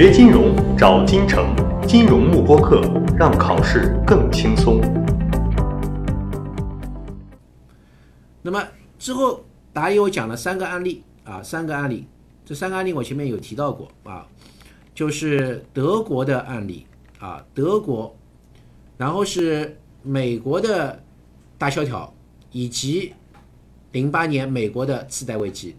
学金融找金城，金融慕播课，让考试更轻松。那么之后答疑我讲了三个案例啊，三个案例，这三个案例我前面有提到过啊，就是德国的案例啊，德国，然后是美国的大萧条，以及零八年美国的次贷危机。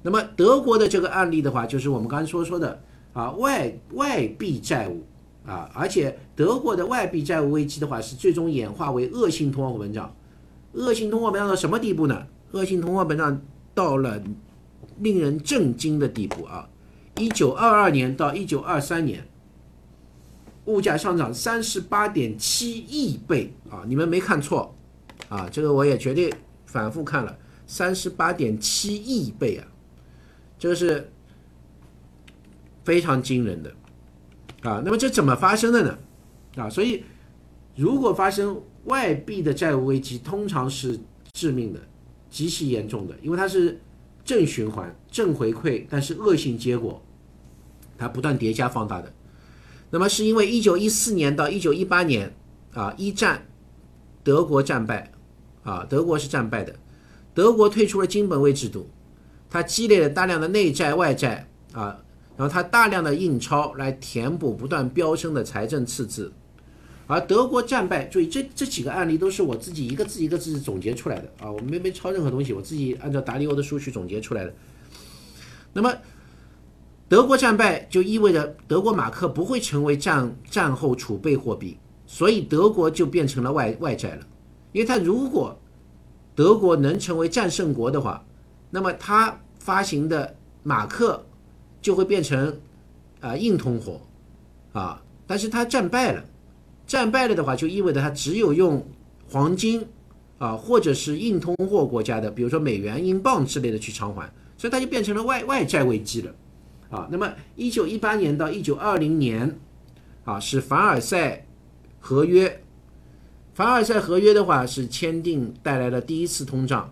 那么德国的这个案例的话，就是我们刚才说说的啊外外币债务啊，而且德国的外币债务危机的话，是最终演化为恶性通货膨胀。恶性通货膨胀到什么地步呢？恶性通货膨胀到了令人震惊的地步啊！一九二二年到一九二三年，物价上涨三十八点七亿倍啊！你们没看错啊，这个我也绝对反复看了，三十八点七亿倍啊！这是非常惊人的啊！那么这怎么发生的呢？啊，所以如果发生外币的债务危机，通常是致命的、极其严重的，因为它是正循环、正回馈，但是恶性结果，它不断叠加放大的。那么是因为一九一四年到一九一八年啊，一战德国战败啊，德国是战败的，德国退出了金本位制度。它积累了大量的内债外债啊，然后它大量的印钞来填补不断飙升的财政赤字，而德国战败，注意这这几个案例都是我自己一个字一个字总结出来的啊，我没没抄任何东西，我自己按照达利欧的数据总结出来的。那么德国战败就意味着德国马克不会成为战战后储备货币，所以德国就变成了外外债了，因为它如果德国能成为战胜国的话，那么它。发行的马克就会变成啊硬通货啊，但是它战败了，战败了的话就意味着它只有用黄金啊或者是硬通货国家的，比如说美元、英镑之类的去偿还，所以它就变成了外外债危机了啊。那么一九一八年到一九二零年啊是凡尔赛合约，凡尔赛合约的话是签订带来了第一次通胀，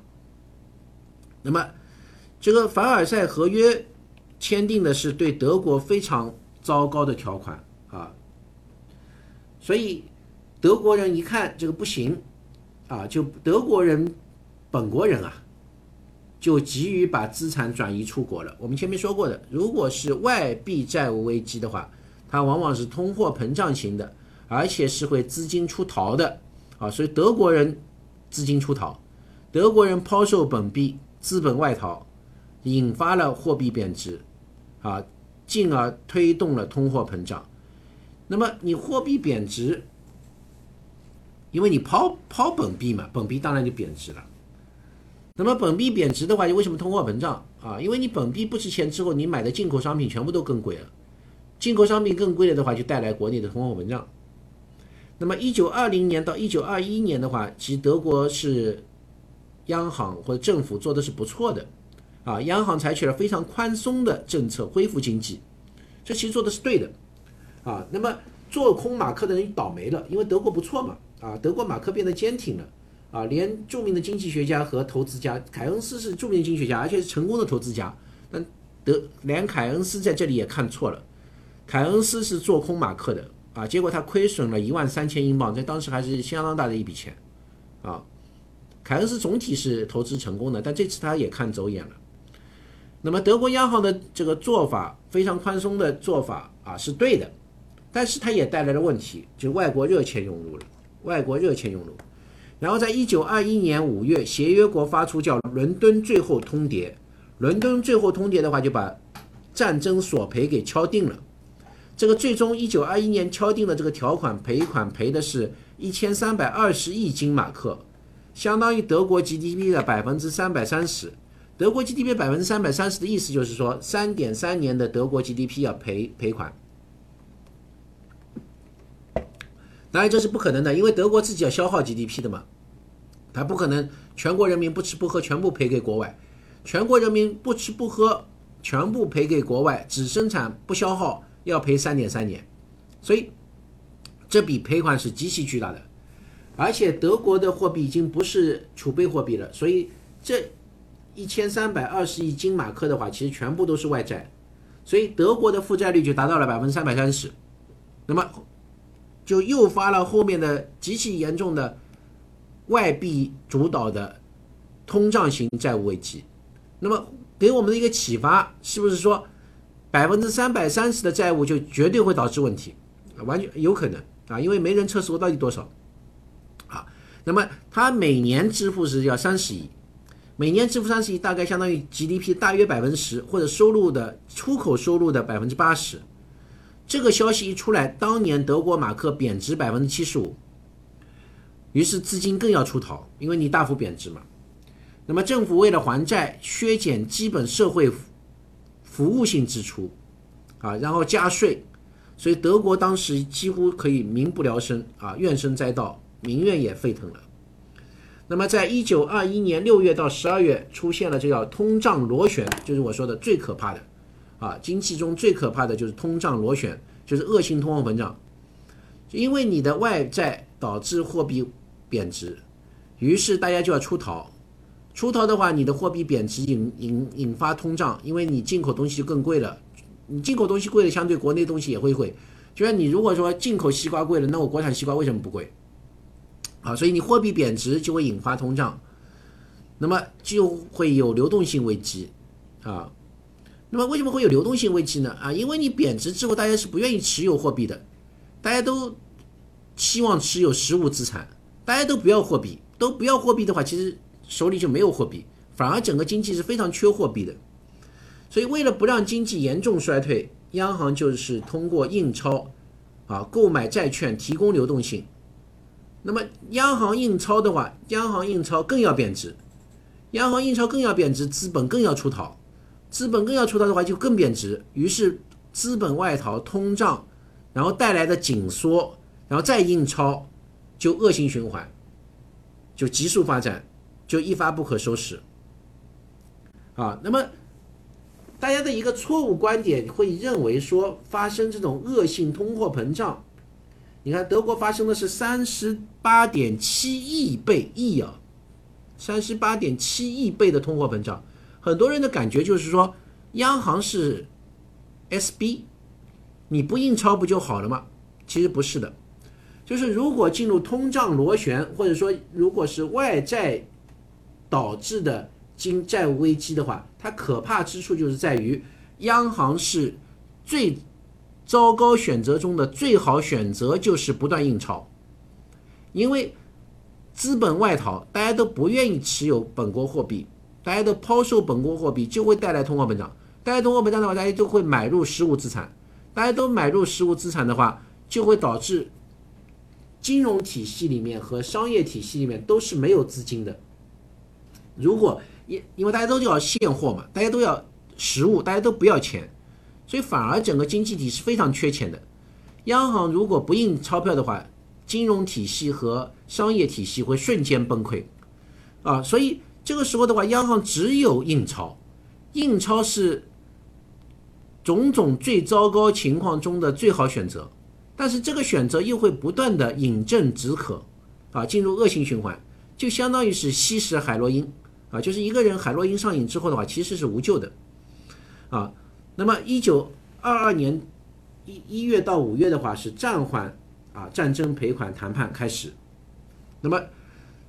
那么。这个凡尔赛合约签订的是对德国非常糟糕的条款啊，所以德国人一看这个不行啊，就德国人本国人啊，就急于把资产转移出国了。我们前面说过的，如果是外币债务危机的话，它往往是通货膨胀型的，而且是会资金出逃的啊，所以德国人资金出逃，德国人抛售本币，资本外逃。引发了货币贬值，啊，进而推动了通货膨胀。那么你货币贬值，因为你抛抛本币嘛，本币当然就贬值了。那么本币贬值的话，就为什么通货膨胀啊？因为你本币不值钱之后，你买的进口商品全部都更贵了。进口商品更贵了的话，就带来国内的通货膨胀。那么一九二零年到一九二一年的话，其实德国是央行或者政府做的是不错的。啊，央行采取了非常宽松的政策恢复经济，这其实做的是对的，啊，那么做空马克的人倒霉了，因为德国不错嘛，啊，德国马克变得坚挺了，啊，连著名的经济学家和投资家凯恩斯是著名的经济学家，而且是成功的投资家，但德连凯恩斯在这里也看错了，凯恩斯是做空马克的，啊，结果他亏损了一万三千英镑，在当时还是相当大的一笔钱，啊，凯恩斯总体是投资成功的，但这次他也看走眼了。那么德国央行的这个做法非常宽松的做法啊是对的，但是它也带来了问题，就外国热钱涌入了，外国热钱涌入，然后在一九二一年五月，协约国发出叫《伦敦最后通牒》，伦敦最后通牒的话就把战争索赔给敲定了，这个最终一九二一年敲定的这个条款赔款赔的是一千三百二十亿金马克，相当于德国 GDP 的百分之三百三十。德国 GDP 百分之三百三十的意思就是说，三点三年的德国 GDP 要赔赔款。当然这是不可能的，因为德国自己要消耗 GDP 的嘛，他不可能全国人民不吃不喝全部赔给国外，全国人民不吃不喝全部赔给国外，只生产不消耗要赔三点三年，所以这笔赔款是极其巨大的，而且德国的货币已经不是储备货币了，所以这。一千三百二十亿金马克的话，其实全部都是外债，所以德国的负债率就达到了百分之三百三十，那么就诱发了后面的极其严重的外币主导的通胀型债务危机。那么给我们的一个启发，是不是说百分之三百三十的债务就绝对会导致问题？完全有可能啊，因为没人测试过到底多少。啊，那么它每年支付是要三十亿。每年支付三十亿，大概相当于 GDP 大约百分之十，或者收入的出口收入的百分之八十。这个消息一出来，当年德国马克贬值百分之七十五，于是资金更要出逃，因为你大幅贬值嘛。那么政府为了还债，削减基本社会服务性支出，啊，然后加税，所以德国当时几乎可以民不聊生啊，怨声载道，民怨也沸腾了。那么，在一九二一年六月到十二月，出现了这叫通胀螺旋，就是我说的最可怕的，啊，经济中最可怕的就是通胀螺旋，就是恶性通货膨胀，因为你的外债导致货币贬值，于是大家就要出逃，出逃的话，你的货币贬值引引引发通胀，因为你进口东西就更贵了，你进口东西贵了，相对国内东西也会贵，就像你如果说进口西瓜贵了，那我国产西瓜为什么不贵？啊，所以你货币贬值就会引发通胀，那么就会有流动性危机，啊，那么为什么会有流动性危机呢？啊，因为你贬值之后，大家是不愿意持有货币的，大家都希望持有实物资产，大家都不要货币，都不要货币的话，其实手里就没有货币，反而整个经济是非常缺货币的。所以为了不让经济严重衰退，央行就是通过印钞，啊，购买债券提供流动性。那么央行印钞的话，央行印钞更要贬值，央行印钞更要贬值，资本更要出逃，资本更要出逃的话就更贬值，于是资本外逃、通胀，然后带来的紧缩，然后再印钞，就恶性循环，就急速发展，就一发不可收拾。啊，那么大家的一个错误观点会认为说，发生这种恶性通货膨胀。你看，德国发生的是三十八点七亿倍亿啊，三十八点七亿倍的通货膨胀。很多人的感觉就是说，央行是 SB，你不印钞不就好了吗？其实不是的，就是如果进入通胀螺旋，或者说如果是外债导致的经债务危机的话，它可怕之处就是在于央行是最。糟糕选择中的最好选择就是不断印钞，因为资本外逃，大家都不愿意持有本国货币，大家都抛售本国货币，就会带来通货膨胀。带来通货膨胀的话，大家都会买入实物资产，大家都买入实物资产的话，就会导致金融体系里面和商业体系里面都是没有资金的。如果因因为大家都要现货嘛，大家都要实物，大家都不要钱。所以反而整个经济体是非常缺钱的，央行如果不印钞票的话，金融体系和商业体系会瞬间崩溃，啊，所以这个时候的话，央行只有印钞，印钞是种种最糟糕情况中的最好选择，但是这个选择又会不断的饮鸩止渴，啊，进入恶性循环，就相当于是吸食海洛因，啊，就是一个人海洛因上瘾之后的话，其实是无救的，啊。那么，一九二二年一一月到五月的话是暂缓啊战争赔款谈判开始。那么，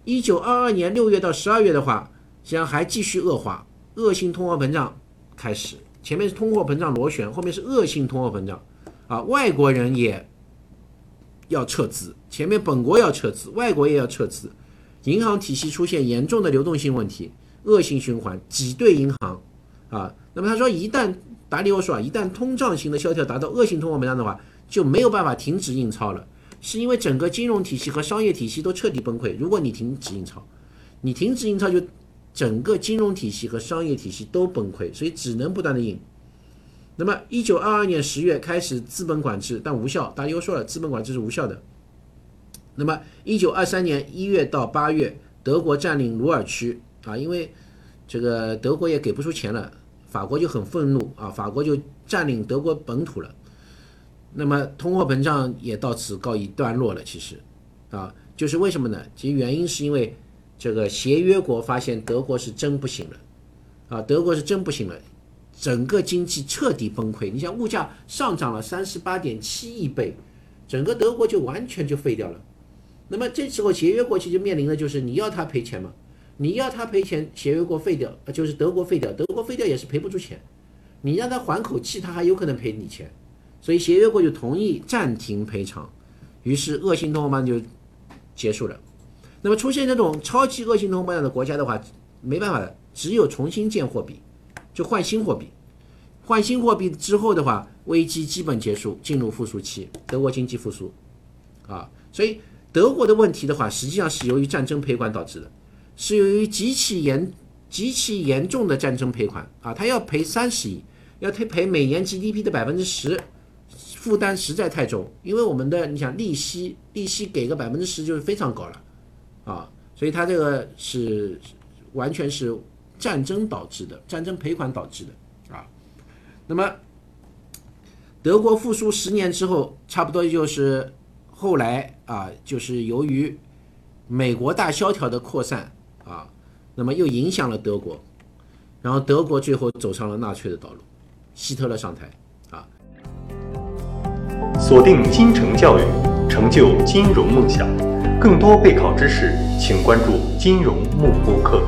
一九二二年六月到十二月的话，实际上还继续恶化，恶性通货膨胀开始。前面是通货膨胀螺旋，后面是恶性通货膨胀啊，外国人也要撤资，前面本国要撤资，外国也要撤资，银行体系出现严重的流动性问题，恶性循环挤兑银行啊。那么他说，一旦达里欧说啊，一旦通胀型的萧条达到恶性通货膨胀的话，就没有办法停止印钞了，是因为整个金融体系和商业体系都彻底崩溃。如果你停止印钞，你停止印钞就整个金融体系和商业体系都崩溃，所以只能不断的印。那么，一九二二年十月开始资本管制，但无效。达里欧说了，资本管制是无效的。那么，一九二三年一月到八月，德国占领鲁尔区啊，因为这个德国也给不出钱了。法国就很愤怒啊，法国就占领德国本土了，那么通货膨胀也到此告一段落了。其实，啊，就是为什么呢？其实原因是因为这个协约国发现德国是真不行了，啊，德国是真不行了，整个经济彻底崩溃。你像物价上涨了三十八点七亿倍，整个德国就完全就废掉了。那么这时候协约国其实面临的就是你要他赔钱吗？你要他赔钱，协约国废掉，就是德国废掉，德国废掉也是赔不出钱。你让他缓口气，他还有可能赔你钱。所以协约国就同意暂停赔偿，于是恶性通货膨胀就结束了。那么出现这种超级恶性通货膨胀的国家的话，没办法的，只有重新建货币，就换新货币。换新货币之后的话，危机基本结束，进入复苏期，德国经济复苏。啊，所以德国的问题的话，实际上是由于战争赔款导致的，是由于极其严、极其严重的战争赔款啊，他要赔三十亿，要赔赔每年 GDP 的百分之十，负担实在太重。因为我们的你想利息，利息给个百分之十就是非常高了。啊，所以它这个是完全是战争导致的，战争赔款导致的啊。那么德国复苏十年之后，差不多就是后来啊，就是由于美国大萧条的扩散啊，那么又影响了德国，然后德国最后走上了纳粹的道路，希特勒上台啊。锁定金城教育，成就金融梦想。更多备考知识，请关注金融幕播课。